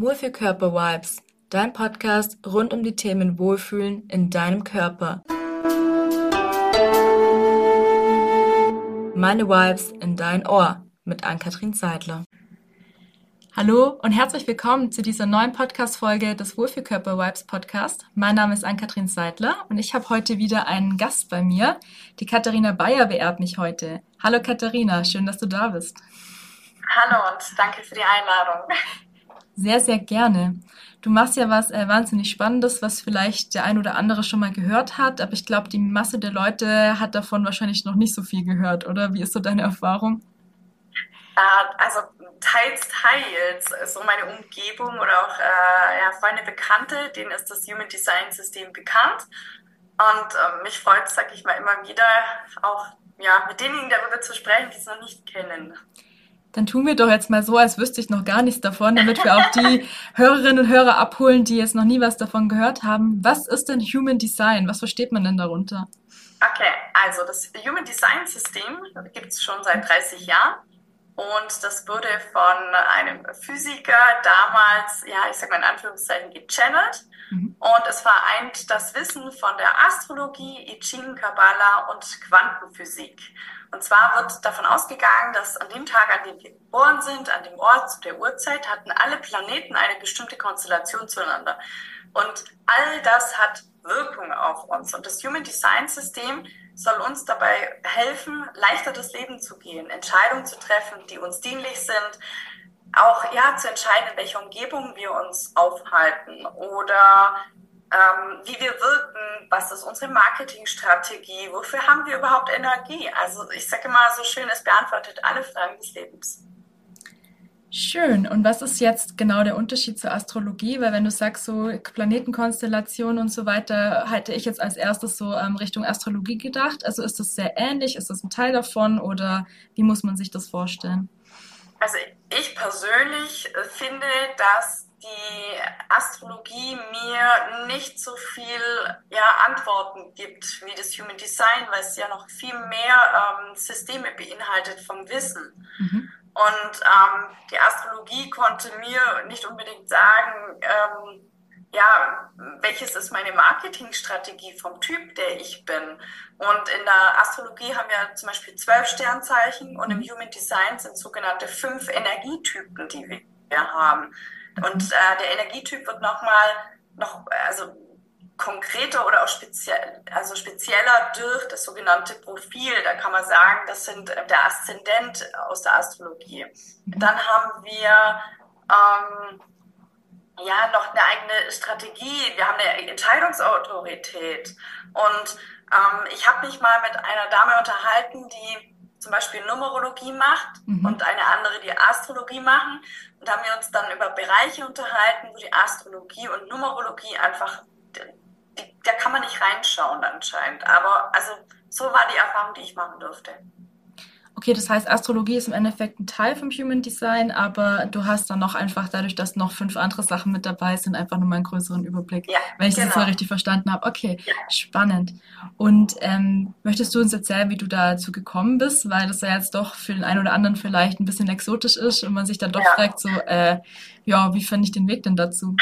Wohlfühlkörper-Vibes, dein Podcast rund um die Themen Wohlfühlen in deinem Körper. Meine Vibes in dein Ohr mit Ann-Kathrin Seidler. Hallo und herzlich willkommen zu dieser neuen Podcast-Folge des Wohlfühlkörper Vibes Podcast. Mein Name ist Ann-Kathrin Seidler und ich habe heute wieder einen Gast bei mir. Die Katharina Bayer beehrt mich heute. Hallo Katharina, schön, dass du da bist. Hallo und danke für die Einladung. Sehr, sehr gerne. Du machst ja was äh, wahnsinnig Spannendes, was vielleicht der ein oder andere schon mal gehört hat, aber ich glaube, die Masse der Leute hat davon wahrscheinlich noch nicht so viel gehört, oder? Wie ist so deine Erfahrung? Äh, also teils, teils. So meine Umgebung oder auch äh, ja, Freunde, Bekannte, denen ist das Human Design System bekannt. Und äh, mich freut es, sag ich mal, immer wieder auch ja, mit denjenigen darüber zu sprechen, die es noch nicht kennen. Dann tun wir doch jetzt mal so, als wüsste ich noch gar nichts davon, damit wir auch die Hörerinnen und Hörer abholen, die jetzt noch nie was davon gehört haben. Was ist denn Human Design? Was versteht man denn darunter? Okay, also das Human Design System gibt es schon seit 30 Jahren und das wurde von einem Physiker damals, ja, ich sag mal in Anführungszeichen, gechannelt. Mhm. Und es vereint das Wissen von der Astrologie, I Ching, Kabbalah und Quantenphysik. Und zwar wird davon ausgegangen, dass an dem Tag, an dem wir geboren sind, an dem Ort, zu der Uhrzeit, hatten alle Planeten eine bestimmte Konstellation zueinander. Und all das hat Wirkung auf uns. Und das Human Design System soll uns dabei helfen, leichter das Leben zu gehen, Entscheidungen zu treffen, die uns dienlich sind, auch ja zu entscheiden, in welcher Umgebung wir uns aufhalten oder ähm, wie wir wirken, was ist unsere Marketingstrategie, wofür haben wir überhaupt Energie. Also ich sage immer so schön, es beantwortet alle Fragen des Lebens. Schön. Und was ist jetzt genau der Unterschied zur Astrologie? Weil wenn du sagst, so Planetenkonstellationen und so weiter, hätte ich jetzt als erstes so ähm, Richtung Astrologie gedacht. Also ist das sehr ähnlich? Ist das ein Teil davon oder wie muss man sich das vorstellen? Also ich persönlich äh, finde, dass die Astrologie mir nicht so viel ja, Antworten gibt wie das Human Design, weil es ja noch viel mehr ähm, Systeme beinhaltet vom Wissen. Mhm. Und ähm, die Astrologie konnte mir nicht unbedingt sagen, ähm, ja, welches ist meine Marketingstrategie vom Typ, der ich bin. Und in der Astrologie haben wir zum Beispiel zwölf Sternzeichen und im Human Design sind sogenannte fünf Energietypen, die wir haben. Und äh, der Energietyp wird nochmal noch, also konkreter oder auch speziell, also spezieller durch das sogenannte Profil. Da kann man sagen, das sind äh, der Aszendent aus der Astrologie. Dann haben wir ähm, ja noch eine eigene Strategie. Wir haben eine Entscheidungsautorität. Und ähm, ich habe mich mal mit einer Dame unterhalten, die zum Beispiel Numerologie macht mhm. und eine andere, die Astrologie machen. Und haben wir uns dann über Bereiche unterhalten, wo die Astrologie und Numerologie einfach da kann man nicht reinschauen anscheinend. Aber also so war die Erfahrung, die ich machen durfte. Okay, das heißt, Astrologie ist im Endeffekt ein Teil vom Human Design, aber du hast dann noch einfach dadurch, dass noch fünf andere Sachen mit dabei sind, einfach nur mal einen größeren Überblick, ja, wenn ich genau. das so richtig verstanden habe. Okay, ja. spannend. Und ähm, möchtest du uns erzählen, wie du dazu gekommen bist, weil das ja jetzt doch für den einen oder anderen vielleicht ein bisschen exotisch ist und man sich dann doch ja. fragt, so, äh, ja, wie finde ich den Weg denn dazu?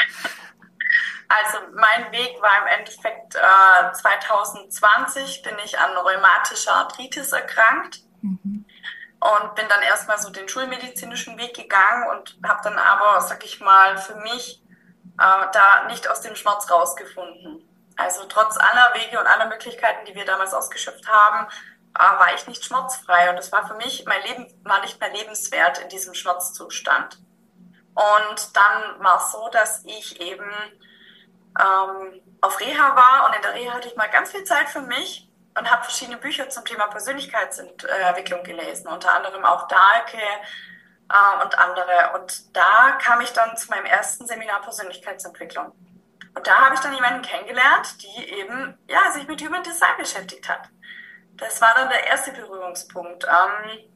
Also mein Weg war im Endeffekt äh, 2020 bin ich an rheumatischer Arthritis erkrankt mhm. und bin dann erstmal so den schulmedizinischen Weg gegangen und habe dann aber, sag ich mal, für mich äh, da nicht aus dem Schmerz rausgefunden. Also trotz aller Wege und aller Möglichkeiten, die wir damals ausgeschöpft haben, äh, war ich nicht schmerzfrei und es war für mich, mein Leben war nicht mehr lebenswert in diesem Schmerzzustand. Und dann war es so, dass ich eben ähm, auf Reha war und in der Reha hatte ich mal ganz viel Zeit für mich und habe verschiedene Bücher zum Thema Persönlichkeitsentwicklung gelesen, unter anderem auch Dahlke äh, und andere. Und da kam ich dann zu meinem ersten Seminar Persönlichkeitsentwicklung. Und da habe ich dann jemanden kennengelernt, die eben ja, sich mit Human Design beschäftigt hat. Das war dann der erste Berührungspunkt. Ähm,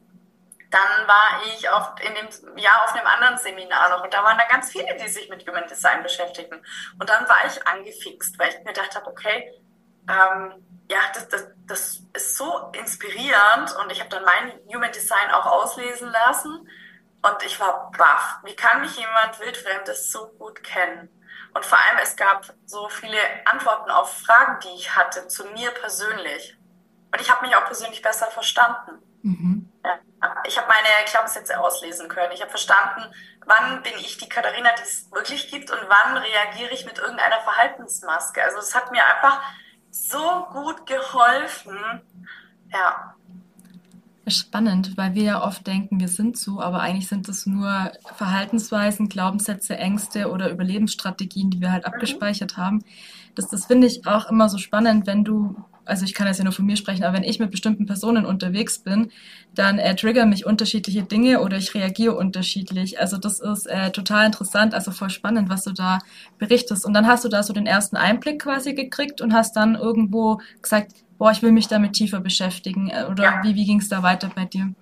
dann war ich auf, in dem Jahr auf einem anderen Seminar noch und da waren da ganz viele, die sich mit Human Design beschäftigen. Und dann war ich angefixt, weil ich mir gedacht habe, okay, ähm, ja, das, das, das ist so inspirierend und ich habe dann mein Human Design auch auslesen lassen Und ich war baff. Wie kann mich jemand Wildfremdes so gut kennen? Und vor allem, es gab so viele Antworten auf Fragen, die ich hatte, zu mir persönlich. Und ich habe mich auch persönlich besser verstanden. Mhm. Ja. Ich habe meine Glaubenssätze auslesen können. Ich habe verstanden, wann bin ich die Katharina, die es wirklich gibt und wann reagiere ich mit irgendeiner Verhaltensmaske. Also es hat mir einfach so gut geholfen. Ja. Spannend, weil wir ja oft denken, wir sind so, aber eigentlich sind es nur Verhaltensweisen, Glaubenssätze, Ängste oder Überlebensstrategien, die wir halt mhm. abgespeichert haben. Das, das finde ich auch immer so spannend, wenn du also ich kann jetzt ja nur von mir sprechen, aber wenn ich mit bestimmten Personen unterwegs bin, dann äh, triggern mich unterschiedliche Dinge oder ich reagiere unterschiedlich. Also das ist äh, total interessant, also voll spannend, was du da berichtest. Und dann hast du da so den ersten Einblick quasi gekriegt und hast dann irgendwo gesagt, boah, ich will mich damit tiefer beschäftigen. Äh, oder ja. wie, wie ging es da weiter bei dir?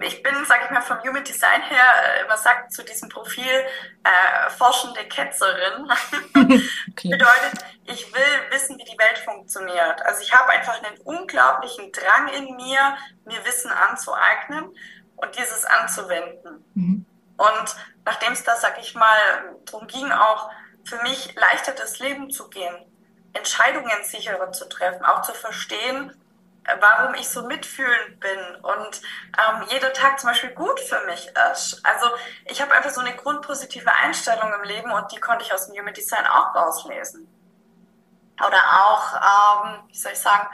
Ich bin, sage ich mal, vom Human Design her, äh, man sagt zu diesem Profil äh, forschende Ketzerin. okay. Bedeutet, ich will wissen, wie die Welt funktioniert. Also ich habe einfach einen unglaublichen Drang in mir, mir Wissen anzueignen und dieses anzuwenden. Mhm. Und nachdem es da, sag ich mal, darum ging, auch für mich leichter das Leben zu gehen, Entscheidungen sicherer zu treffen, auch zu verstehen, warum ich so mitfühlend bin und ähm, jeder Tag zum Beispiel gut für mich ist. Also ich habe einfach so eine grundpositive Einstellung im Leben und die konnte ich aus dem Human Design auch rauslesen. Oder auch, ähm, wie soll ich sagen,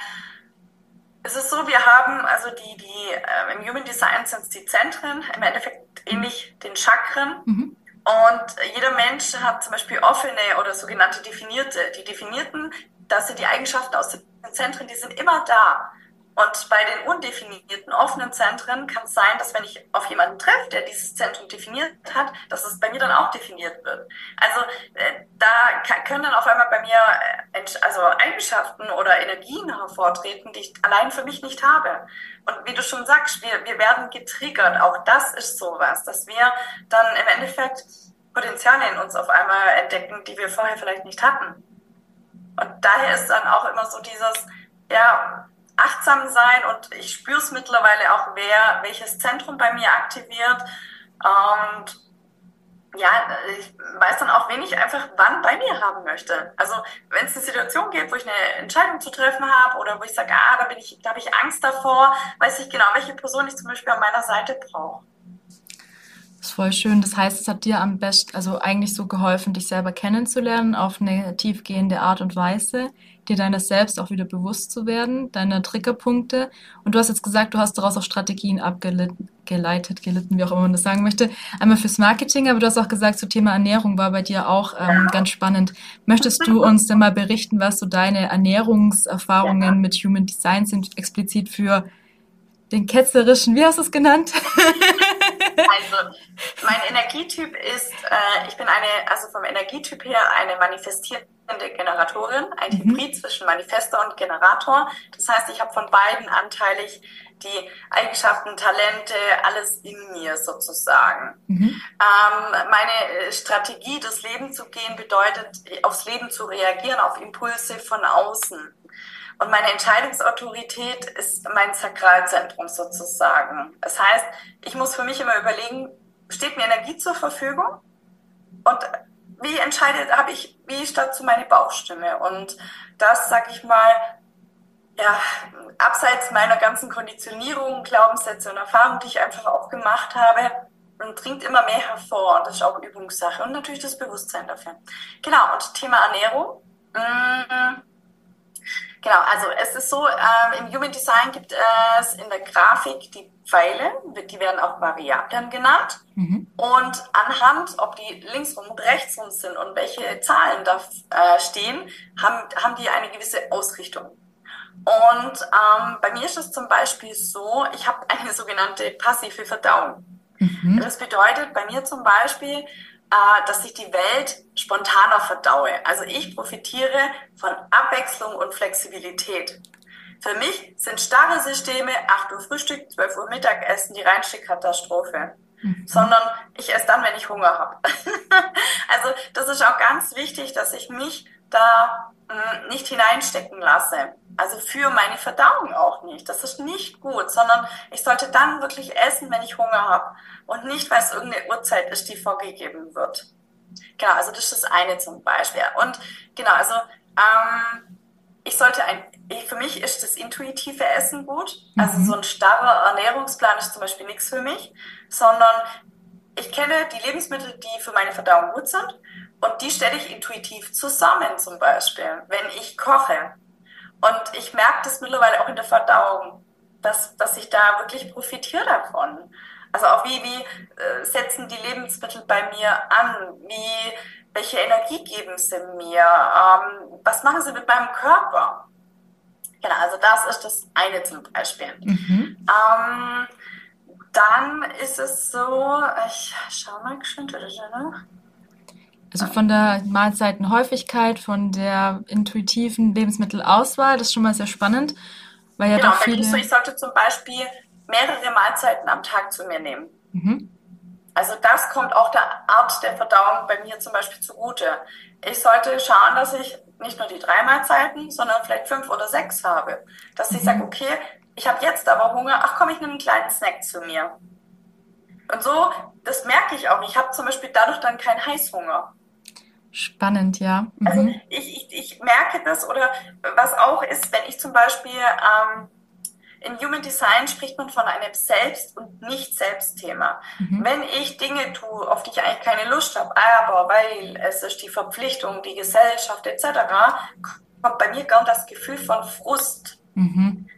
es ist so, wir haben also die, die äh, im Human Design sind es die Zentren, im Endeffekt ähnlich den Chakren. Mhm. Und jeder Mensch hat zum Beispiel offene oder sogenannte definierte. Die definierten, das sind die Eigenschaften aus den Zentren, die sind immer da. Und bei den undefinierten offenen Zentren kann es sein, dass wenn ich auf jemanden treffe, der dieses Zentrum definiert hat, dass es bei mir dann auch definiert wird. Also äh, da können dann auf einmal bei mir äh, also Eigenschaften oder Energien hervortreten, die ich allein für mich nicht habe. Und wie du schon sagst, wir, wir werden getriggert. Auch das ist sowas, dass wir dann im Endeffekt Potenziale in uns auf einmal entdecken, die wir vorher vielleicht nicht hatten. Und daher ist dann auch immer so dieses, ja, achtsam sein und ich spüre es mittlerweile auch, wer welches Zentrum bei mir aktiviert. Und ja, ich weiß dann auch, wen ich einfach wann bei mir haben möchte. Also wenn es eine Situation gibt, wo ich eine Entscheidung zu treffen habe oder wo ich sage, ah, da bin ich, da habe ich Angst davor, weiß ich genau, welche Person ich zum Beispiel an meiner Seite brauche. Das ist voll schön. Das heißt, es hat dir am besten, also eigentlich so geholfen, dich selber kennenzulernen auf eine tiefgehende Art und Weise, dir deines Selbst auch wieder bewusst zu werden, deine Triggerpunkte. Und du hast jetzt gesagt, du hast daraus auch Strategien abgeleitet, gelitten, wie auch immer man das sagen möchte. Einmal fürs Marketing, aber du hast auch gesagt, so Thema Ernährung war bei dir auch ähm, ganz spannend. Möchtest du uns denn mal berichten, was so deine Ernährungserfahrungen mit Human Design sind, explizit für den ketzerischen, wie hast du es genannt? also, mein Energietyp ist, äh, ich bin eine, also vom Energietyp her eine manifestierende Generatorin, ein mhm. Hybrid zwischen Manifester und Generator. Das heißt, ich habe von beiden anteilig die Eigenschaften, Talente, alles in mir sozusagen. Mhm. Ähm, meine Strategie, das Leben zu gehen, bedeutet, aufs Leben zu reagieren, auf Impulse von außen. Und meine Entscheidungsautorität ist mein Sakralzentrum sozusagen. Das heißt, ich muss für mich immer überlegen, steht mir Energie zur Verfügung? Und wie entscheidet, habe ich, wie statt zu meine Bauchstimme? Und das, sag ich mal, ja, abseits meiner ganzen Konditionierung, Glaubenssätze und Erfahrungen, die ich einfach auch gemacht habe, und dringt immer mehr hervor. Und das ist auch Übungssache. Und natürlich das Bewusstsein dafür. Genau, und Thema Ernährung. Mmh Genau, also es ist so, ähm, im Human Design gibt es in der Grafik die Pfeile, die werden auch Variablen genannt. Mhm. Und anhand, ob die linksrum und rechtsrum sind und welche Zahlen da äh, stehen, haben, haben die eine gewisse Ausrichtung. Und ähm, bei mir ist es zum Beispiel so, ich habe eine sogenannte passive Verdauung. Mhm. Das bedeutet bei mir zum Beispiel, äh, dass ich die Welt spontaner verdaue. Also ich profitiere von Abwechslung und Flexibilität. Für mich sind starre Systeme 8 Uhr Frühstück, 12 Uhr Mittagessen die reinste Katastrophe. Mhm. Sondern ich esse dann, wenn ich Hunger habe. also das ist auch ganz wichtig, dass ich mich da mh, hm, nicht hineinstecken lasse. Also für meine Verdauung auch nicht. Das ist nicht gut, sondern ich sollte dann wirklich essen, wenn ich Hunger habe und nicht, weil es irgendeine Uhrzeit ist, die vorgegeben wird. Genau, also das ist das eine zum Beispiel. Und genau, also ähm, ich sollte ein, für mich ist das intuitive Essen gut. Also mhm. so ein starrer Ernährungsplan ist zum Beispiel nichts für mich, sondern ich kenne die Lebensmittel, die für meine Verdauung gut sind und die stelle ich intuitiv zusammen zum Beispiel, wenn ich koche. Und ich merke das mittlerweile auch in der Verdauung, dass, dass ich da wirklich profitiere davon. Also auch wie, wie äh, setzen die Lebensmittel bei mir an? Wie, welche Energie geben sie mir? Ähm, was machen sie mit meinem Körper? Genau, also das ist das eine zum Beispiel. Mhm. Ähm, dann ist es so, ich schau mal geschwind, also von der Mahlzeitenhäufigkeit, von der intuitiven Lebensmittelauswahl, das ist schon mal sehr spannend, weil ja genau, doch viele... So, ich sollte zum Beispiel mehrere Mahlzeiten am Tag zu mir nehmen. Mhm. Also das kommt auch der Art der Verdauung bei mir zum Beispiel zugute. Ich sollte schauen, dass ich nicht nur die drei Mahlzeiten, sondern vielleicht fünf oder sechs habe. Dass mhm. ich sage, okay, ich habe jetzt aber Hunger, ach komm, ich nehme einen kleinen Snack zu mir. Und so, das merke ich auch. Ich habe zum Beispiel dadurch dann keinen Heißhunger. Spannend, ja. Mhm. Also ich, ich, ich merke das oder was auch ist, wenn ich zum Beispiel ähm, in Human Design spricht man von einem Selbst- und Nicht-Selbst-Thema. Mhm. Wenn ich Dinge tue, auf die ich eigentlich keine Lust habe, aber weil es ist die Verpflichtung, die Gesellschaft etc., kommt bei mir gern das Gefühl von Frust. Mhm.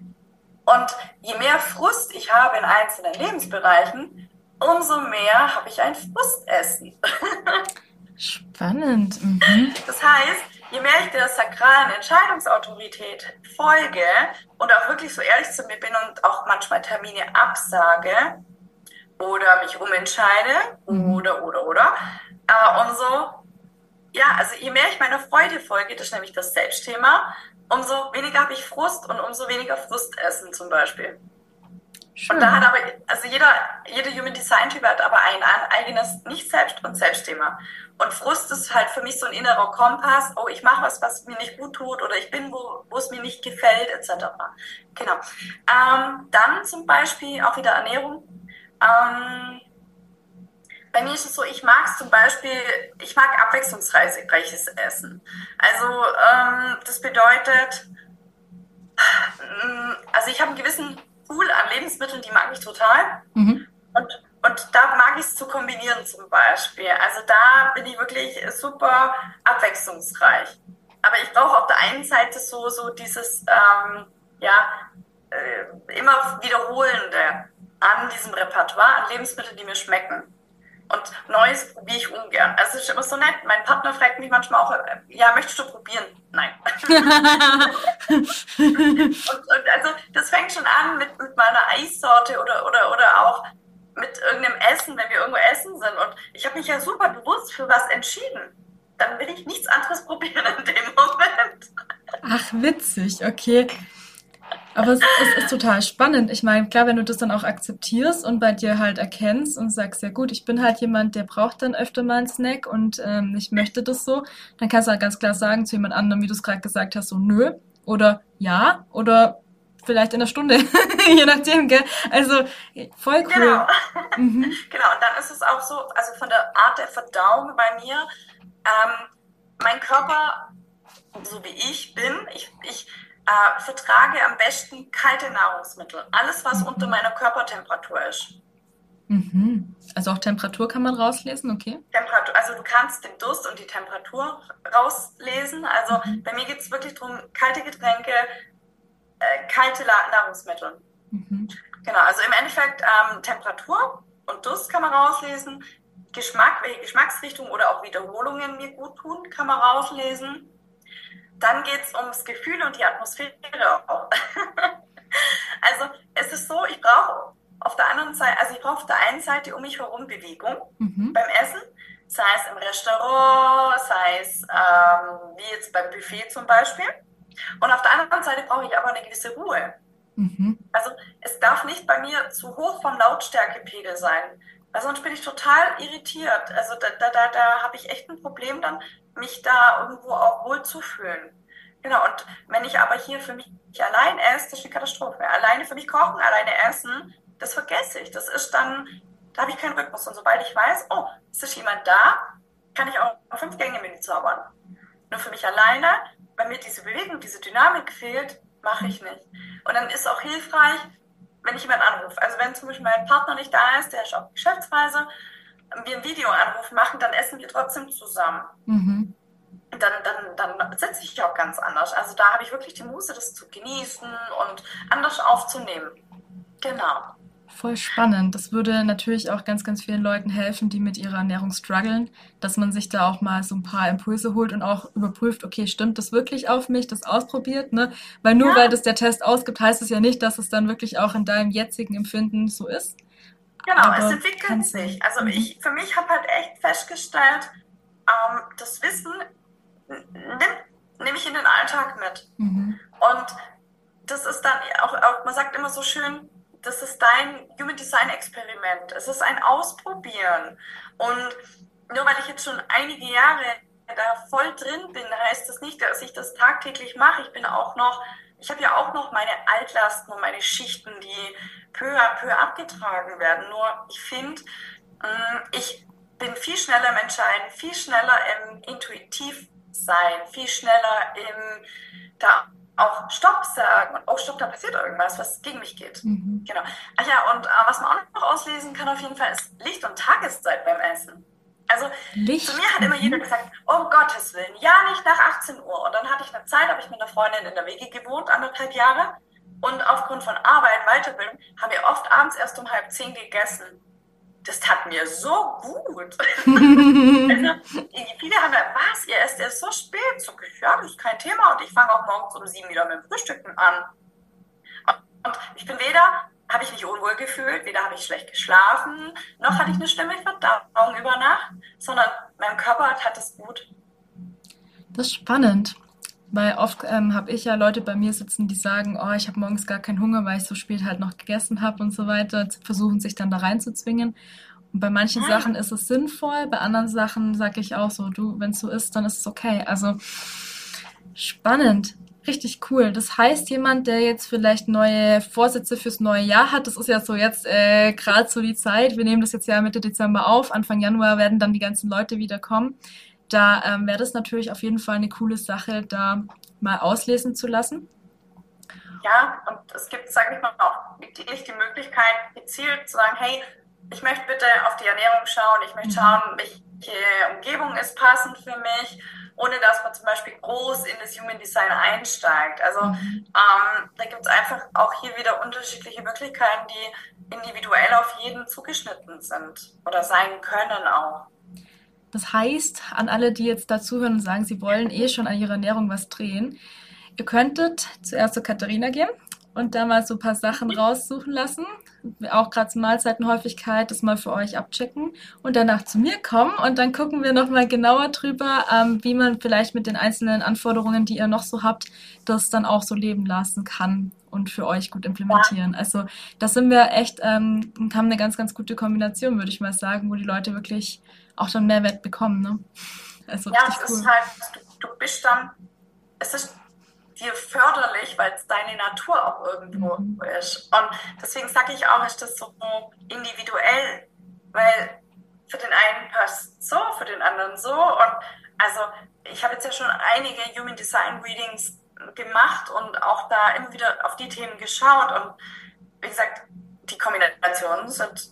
Und je mehr Frust ich habe in einzelnen Lebensbereichen, umso mehr habe ich ein Frustessen. Spannend. Mhm. Das heißt, je mehr ich der sakralen Entscheidungsautorität folge und auch wirklich so ehrlich zu mir bin und auch manchmal Termine absage oder mich umentscheide mhm. oder, oder, oder, äh, umso, ja, also je mehr ich meiner Freude folge, das ist nämlich das Selbstthema, umso weniger habe ich Frust und umso weniger Frustessen zum Beispiel. Schön. Und da hat aber, also jeder, jeder Human Design Typ hat aber ein eigenes Nicht-Selbst- und Selbstthema. Und Frust ist halt für mich so ein innerer Kompass, oh, ich mache was, was mir nicht gut tut oder ich bin, wo, wo es mir nicht gefällt, etc. Genau. Ähm, dann zum Beispiel auch wieder Ernährung. Ähm, bei mir ist es so, ich mag es zum Beispiel, ich mag abwechslungsreiches Essen. Also ähm, das bedeutet, also ich habe einen gewissen Pool an Lebensmitteln, die mag ich total. Mhm. Und, und da mag ich es zu kombinieren zum Beispiel. Also da bin ich wirklich super abwechslungsreich. Aber ich brauche auf der einen Seite so, so dieses, ähm, ja, äh, immer wiederholende an diesem Repertoire, an Lebensmitteln, die mir schmecken. Und Neues probiere ich ungern. Also es ist immer so nett. Mein Partner fragt mich manchmal auch, äh, ja, möchtest du probieren? Nein. und, und, also das fängt schon an mit, mit meiner Eissorte oder, oder, oder auch mit irgendeinem Essen, wenn wir irgendwo essen sind. Und ich habe mich ja super bewusst für was entschieden. Dann will ich nichts anderes probieren in dem Moment. Ach, witzig, okay. Aber es, es, ist total spannend. Ich meine, klar, wenn du das dann auch akzeptierst und bei dir halt erkennst und sagst, ja gut, ich bin halt jemand, der braucht dann öfter mal einen Snack und ähm, ich möchte das so, dann kannst du halt ganz klar sagen zu jemand anderem, wie du es gerade gesagt hast, so nö oder ja oder vielleicht in einer Stunde, je nachdem, gell? Also voll cool. Genau. Mhm. genau, und dann ist es auch so, also von der Art der Verdauung bei mir, ähm, mein Körper, so wie ich bin, ich, ich äh, vertrage am besten kalte Nahrungsmittel. Alles, was mhm. unter meiner Körpertemperatur ist. Mhm. Also auch Temperatur kann man rauslesen, okay? Temperatur, also du kannst den Durst und die Temperatur rauslesen. Also mhm. bei mir geht es wirklich darum, kalte Getränke, äh, kalte Nahrungsmittel. Mhm. Genau, also im Endeffekt ähm, Temperatur und Durst kann man rauslesen. Geschmack, welche Geschmacksrichtung oder auch Wiederholungen mir gut tun, kann man rauslesen. Dann geht es ums Gefühl und die Atmosphäre auch. also es ist so, ich brauche auf der anderen Seite, also ich brauche auf der einen Seite um mich herum Bewegung mhm. beim Essen, sei es im Restaurant, sei es ähm, wie jetzt beim Buffet zum Beispiel. Und auf der anderen Seite brauche ich aber eine gewisse Ruhe. Mhm. Also es darf nicht bei mir zu hoch vom Lautstärkepegel sein, weil sonst bin ich total irritiert. Also da, da, da, da habe ich echt ein Problem dann, mich da irgendwo auch wohl zu fühlen. Genau, und wenn ich aber hier für mich allein esse, das ist eine Katastrophe. Alleine für mich kochen, alleine essen, das vergesse ich. Das ist dann, da habe ich keinen Rhythmus. Und sobald ich weiß, oh, es ist jemand da, kann ich auch fünf Gänge Menü zaubern. Nur für mich alleine, wenn mir diese Bewegung, diese Dynamik fehlt, mache ich nicht. Und dann ist auch hilfreich, wenn ich jemanden anrufe. Also wenn zum Beispiel mein Partner nicht da ist, der ist auf Geschäftsreise, wir einen Videoanruf machen, dann essen wir trotzdem zusammen. Mhm. Dann, dann, dann sitze ich auch ganz anders. Also da habe ich wirklich die Muße, das zu genießen und anders aufzunehmen. Genau. Voll spannend. Das würde natürlich auch ganz, ganz vielen Leuten helfen, die mit ihrer Ernährung strugglen, dass man sich da auch mal so ein paar Impulse holt und auch überprüft, okay, stimmt das wirklich auf mich, das ausprobiert, ne? Weil nur ja. weil das der Test ausgibt, heißt es ja nicht, dass es dann wirklich auch in deinem jetzigen Empfinden so ist. Genau, Aber es entwickelt sich. Also mhm. ich, für mich habe halt echt festgestellt, ähm, das Wissen nehme nehm ich in den Alltag mit. Mhm. Und das ist dann auch, auch, man sagt immer so schön, das ist dein Human Design Experiment. Es ist ein Ausprobieren. Und nur weil ich jetzt schon einige Jahre da voll drin bin, heißt das nicht, dass ich das tagtäglich mache. Ich bin auch noch, ich habe ja auch noch meine Altlasten und meine Schichten, die peu à peu abgetragen werden. Nur ich finde, mm, ich bin viel schneller im Entscheiden, viel schneller im intuitiv sein, viel schneller im da auch Stopp sagen und oh Stopp, da passiert irgendwas, was gegen mich geht. Mhm. Genau. Ach ja, und äh, was man auch noch auslesen kann auf jeden Fall ist Licht und Tageszeit beim Essen. Also Licht. zu mir hat immer jeder gesagt, um Gottes Willen, ja nicht nach 18 Uhr. Und dann hatte ich eine Zeit, habe ich mit einer Freundin in der WG gewohnt, anderthalb Jahre. Und aufgrund von Arbeit, Weiterbildung, haben wir oft abends erst um halb zehn gegessen das tat mir so gut. also, viele haben gesagt, was, ihr esst erst so spät? So, ja, das ist kein Thema und ich fange auch morgens um sieben wieder mit dem Frühstücken an. Und ich bin weder, habe ich mich unwohl gefühlt, weder habe ich schlecht geschlafen, noch hatte ich eine schlimme Verdauung über Nacht, sondern mein Körper hat es gut. Das ist spannend. Weil oft ähm, habe ich ja Leute bei mir sitzen, die sagen, oh, ich habe morgens gar keinen Hunger, weil ich so spät halt noch gegessen habe und so weiter, versuchen sich dann da reinzuzwingen. Und bei manchen ja. Sachen ist es sinnvoll, bei anderen Sachen sage ich auch so, du, wenn es so ist, dann ist es okay. Also spannend, richtig cool. Das heißt, jemand, der jetzt vielleicht neue Vorsätze fürs neue Jahr hat, das ist ja so jetzt äh, gerade so die Zeit, wir nehmen das jetzt ja Mitte Dezember auf, Anfang Januar werden dann die ganzen Leute wieder kommen da ähm, wäre das natürlich auf jeden Fall eine coole Sache, da mal auslesen zu lassen. Ja, und es gibt, sage ich mal, auch wirklich die Möglichkeit, gezielt zu sagen, hey, ich möchte bitte auf die Ernährung schauen, ich möchte mhm. schauen, welche Umgebung ist passend für mich, ohne dass man zum Beispiel groß in das Human Design einsteigt. Also mhm. ähm, da gibt es einfach auch hier wieder unterschiedliche Möglichkeiten, die individuell auf jeden zugeschnitten sind oder sein können auch. Das heißt, an alle, die jetzt dazuhören und sagen, sie wollen eh schon an ihrer Ernährung was drehen, ihr könntet zuerst zu Katharina gehen und da mal so ein paar Sachen raussuchen lassen, auch gerade zur Mahlzeitenhäufigkeit, das mal für euch abchecken und danach zu mir kommen und dann gucken wir nochmal genauer drüber, ähm, wie man vielleicht mit den einzelnen Anforderungen, die ihr noch so habt, das dann auch so leben lassen kann und für euch gut implementieren. Also da sind wir echt, ähm, haben eine ganz, ganz gute Kombination, würde ich mal sagen, wo die Leute wirklich auch dann Mehrwert bekommen. Ne? Also ja, es cool. ist halt, du, du bist dann, es ist dir förderlich, weil es deine Natur auch irgendwo mhm. ist. Und deswegen sage ich auch, ist das so individuell, weil für den einen passt so, für den anderen so. Und also ich habe jetzt ja schon einige Human Design Readings gemacht und auch da immer wieder auf die Themen geschaut. Und wie gesagt, die Kombinationen sind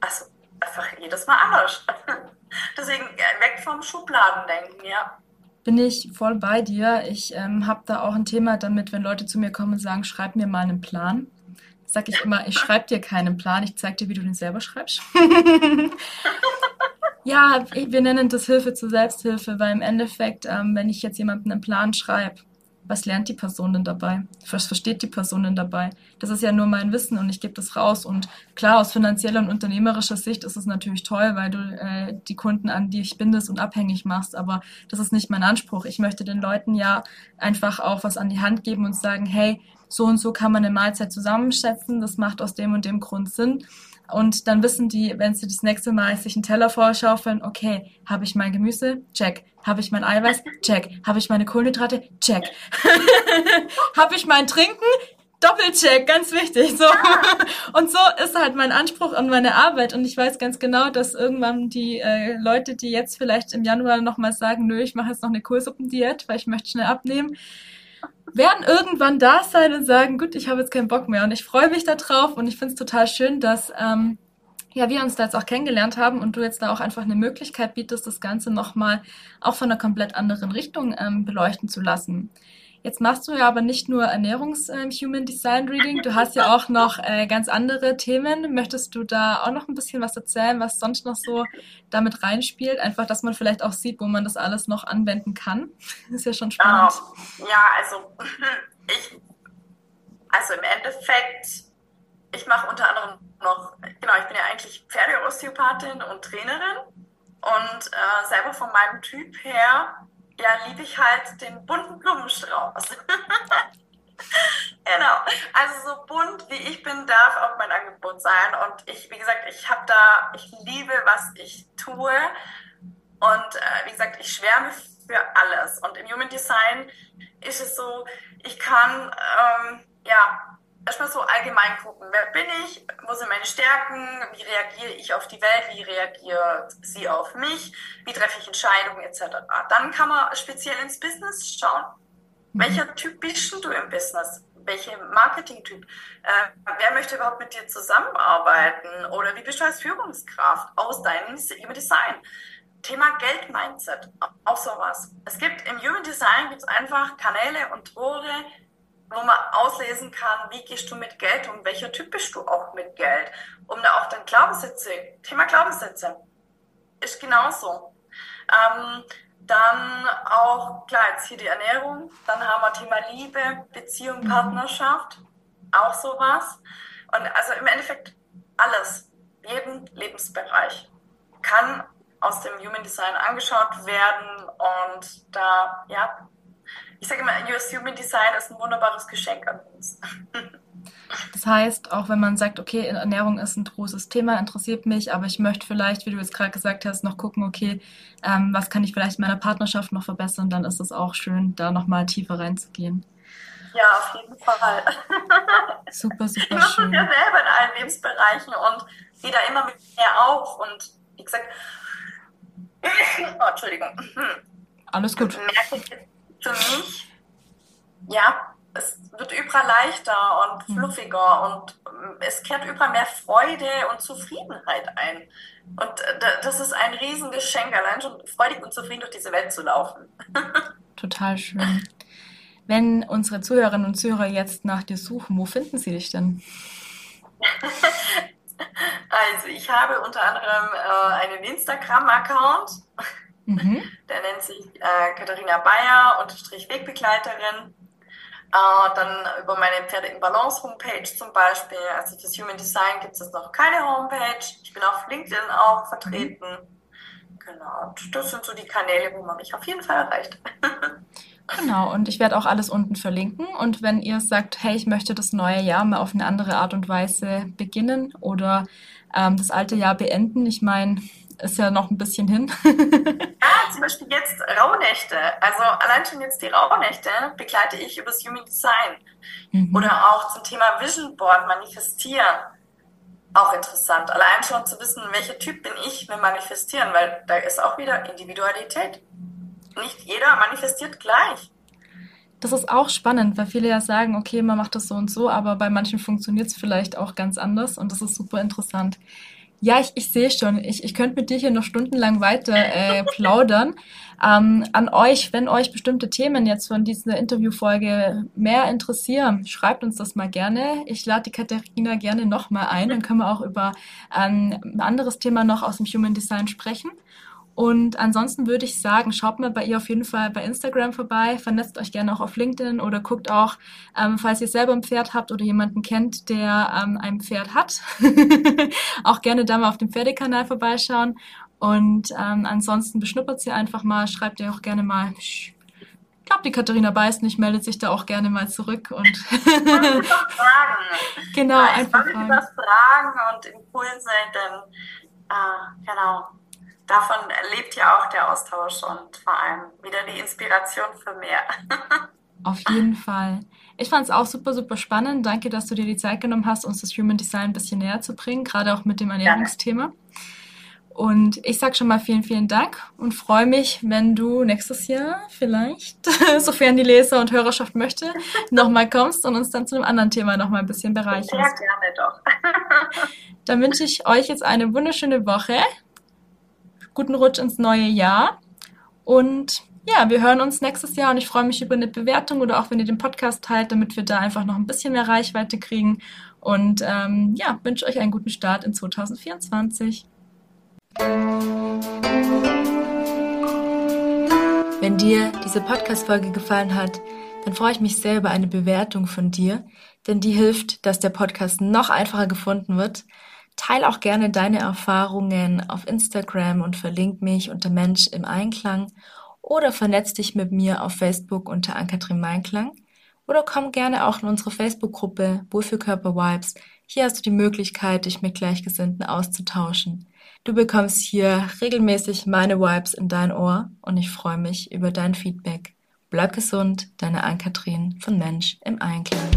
also einfach jedes Mal anders. Deswegen äh, weg vom Schubladendenken, ja. Bin ich voll bei dir. Ich ähm, habe da auch ein Thema damit, wenn Leute zu mir kommen und sagen, schreib mir mal einen Plan. Sag ich immer, ich schreibe dir keinen Plan, ich zeig dir, wie du den selber schreibst. ja, wir nennen das Hilfe zur Selbsthilfe, weil im Endeffekt, ähm, wenn ich jetzt jemandem einen Plan schreibe, was lernt die Person denn dabei? Was versteht die Person denn dabei? Das ist ja nur mein Wissen und ich gebe das raus. Und klar, aus finanzieller und unternehmerischer Sicht ist es natürlich toll, weil du äh, die Kunden an die ich bindest und abhängig machst. Aber das ist nicht mein Anspruch. Ich möchte den Leuten ja einfach auch was an die Hand geben und sagen, hey, so und so kann man eine Mahlzeit zusammenschätzen. Das macht aus dem und dem Grund Sinn. Und dann wissen die, wenn sie das nächste Mal sich einen Teller vorschaufeln, okay, habe ich mein Gemüse? Check. Habe ich mein Eiweiß? Check. Habe ich meine Kohlenhydrate? Check. habe ich mein Trinken? Doppelcheck, ganz wichtig. So. Und so ist halt mein Anspruch an meine Arbeit. Und ich weiß ganz genau, dass irgendwann die äh, Leute, die jetzt vielleicht im Januar nochmal sagen, nö, ich mache jetzt noch eine Kohlsuppendiät, weil ich möchte schnell abnehmen, werden irgendwann da sein und sagen, gut, ich habe jetzt keinen Bock mehr. Und ich freue mich darauf und ich finde es total schön, dass ähm, ja, wir uns da jetzt auch kennengelernt haben und du jetzt da auch einfach eine Möglichkeit bietest, das Ganze nochmal auch von einer komplett anderen Richtung ähm, beleuchten zu lassen. Jetzt machst du ja aber nicht nur Ernährungs-Human ähm, Design Reading, du hast ja auch noch äh, ganz andere Themen. Möchtest du da auch noch ein bisschen was erzählen, was sonst noch so damit reinspielt? Einfach, dass man vielleicht auch sieht, wo man das alles noch anwenden kann. ist ja schon spannend. Uh, ja, also ich, also im Endeffekt, ich mache unter anderem noch, genau, ich bin ja eigentlich Pferdeosteopathin und Trainerin und äh, selber von meinem Typ her ja, liebe ich halt den bunten Blumenstrauß. genau. Also so bunt wie ich bin, darf auch mein Angebot sein. Und ich, wie gesagt, ich habe da, ich liebe, was ich tue. Und äh, wie gesagt, ich schwärme für alles. Und im Human Design ist es so, ich kann ähm, ja erstmal so allgemein gucken, wer bin ich, wo sind meine Stärken, wie reagiere ich auf die Welt, wie reagiert sie auf mich, wie treffe ich Entscheidungen etc. Dann kann man speziell ins Business schauen. Mhm. Welcher Typ bist du im Business? Welcher Marketing-Typ? Äh, wer möchte überhaupt mit dir zusammenarbeiten? Oder wie bist du als Führungskraft aus deinem Human Design? Thema Geld-Mindset, auch sowas. Es gibt im Human Design gibt's einfach Kanäle und Tore, wo man auslesen kann, wie gehst du mit Geld und welcher Typ bist du auch mit Geld. Um da auch dann Glaubenssätze, Thema Glaubenssätze, ist genauso. Ähm, dann auch, klar, jetzt hier die Ernährung, dann haben wir Thema Liebe, Beziehung, mhm. Partnerschaft, auch sowas. Und also im Endeffekt alles, jeden Lebensbereich kann aus dem Human Design angeschaut werden und da, ja, ich sage immer, US Human Design ist ein wunderbares Geschenk an uns. Das heißt, auch wenn man sagt, okay, Ernährung ist ein großes Thema, interessiert mich, aber ich möchte vielleicht, wie du jetzt gerade gesagt hast, noch gucken, okay, ähm, was kann ich vielleicht in meiner Partnerschaft noch verbessern, dann ist es auch schön, da nochmal tiefer reinzugehen. Ja, auf jeden Fall. Super, super ich schön. ja selber in allen Lebensbereichen und gehe da immer mehr auf und wie gesagt, oh, Entschuldigung. Alles gut. Merke ich für mich, ja, es wird überall leichter und mhm. fluffiger und ähm, es kehrt überall mehr Freude und Zufriedenheit ein. Und äh, das ist ein Riesengeschenk, allein schon freudig und zufrieden durch diese Welt zu laufen. Total schön. Wenn unsere Zuhörerinnen und Zuhörer jetzt nach dir suchen, wo finden sie dich denn? Also ich habe unter anderem äh, einen Instagram-Account. Mhm. Der nennt sich äh, Katharina Bayer, unterstrich Wegbegleiterin. Äh, dann über meine Pferde in Balance Homepage zum Beispiel. Also fürs Human Design gibt es noch keine Homepage. Ich bin auf LinkedIn auch vertreten. Mhm. Genau, das sind so die Kanäle, wo man mich auf jeden Fall erreicht. Genau, und ich werde auch alles unten verlinken. Und wenn ihr sagt, hey, ich möchte das neue Jahr mal auf eine andere Art und Weise beginnen oder ähm, das alte Jahr beenden, ich meine, ist ja noch ein bisschen hin. ja, zum Beispiel jetzt Rauhnächte. Also allein schon jetzt die Rauhnächte begleite ich übers Human Design. Mhm. Oder auch zum Thema Vision Board, Manifestieren. Auch interessant. Allein schon zu wissen, welcher Typ bin ich mit Manifestieren, weil da ist auch wieder Individualität. Nicht jeder manifestiert gleich. Das ist auch spannend, weil viele ja sagen, okay, man macht das so und so, aber bei manchen funktioniert es vielleicht auch ganz anders und das ist super interessant. Ja, ich, ich sehe schon. Ich, ich könnte mit dir hier noch stundenlang weiter äh, plaudern. Ähm, an euch, wenn euch bestimmte Themen jetzt von dieser Interviewfolge mehr interessieren, schreibt uns das mal gerne. Ich lade die Katharina gerne nochmal ein. Dann können wir auch über ähm, ein anderes Thema noch aus dem Human Design sprechen. Und ansonsten würde ich sagen, schaut mal bei ihr auf jeden Fall bei Instagram vorbei, vernetzt euch gerne auch auf LinkedIn oder guckt auch, ähm, falls ihr selber ein Pferd habt oder jemanden kennt, der ähm, ein Pferd hat, auch gerne da mal auf dem Pferdekanal vorbeischauen. Und ähm, ansonsten beschnuppert sie einfach mal, schreibt ihr auch gerne mal, ich glaube, die Katharina beißt nicht, meldet sich da auch gerne mal zurück und fragen. genau, ja, einfach fragen. fragen und Impulse, denn äh, genau, davon lebt ja auch der Austausch und vor allem wieder die Inspiration für mehr. Auf jeden Fall. Ich fand es auch super, super spannend. Danke, dass du dir die Zeit genommen hast, uns das Human Design ein bisschen näher zu bringen, gerade auch mit dem Ernährungsthema. Und ich sage schon mal vielen, vielen Dank und freue mich, wenn du nächstes Jahr vielleicht, sofern die Leser und Hörerschaft möchte, nochmal kommst und uns dann zu einem anderen Thema nochmal ein bisschen bereicherst. Sehr gerne doch. dann wünsche ich euch jetzt eine wunderschöne Woche, guten Rutsch ins neue Jahr und ja, wir hören uns nächstes Jahr und ich freue mich über eine Bewertung oder auch wenn ihr den Podcast teilt, damit wir da einfach noch ein bisschen mehr Reichweite kriegen. Und ähm, ja, wünsche euch einen guten Start in 2024. Wenn dir diese Podcast-Folge gefallen hat, dann freue ich mich sehr über eine Bewertung von dir, denn die hilft, dass der Podcast noch einfacher gefunden wird. Teil auch gerne deine Erfahrungen auf Instagram und verlink mich unter Mensch im Einklang oder vernetz dich mit mir auf Facebook unter Ankatrin Meinklang oder komm gerne auch in unsere Facebook-Gruppe Wohlfühlkörper Vibes. Hier hast du die Möglichkeit, dich mit Gleichgesinnten auszutauschen. Du bekommst hier regelmäßig meine Vibes in dein Ohr und ich freue mich über dein Feedback. Bleib gesund, deine Ankatrin von Mensch im Einklang.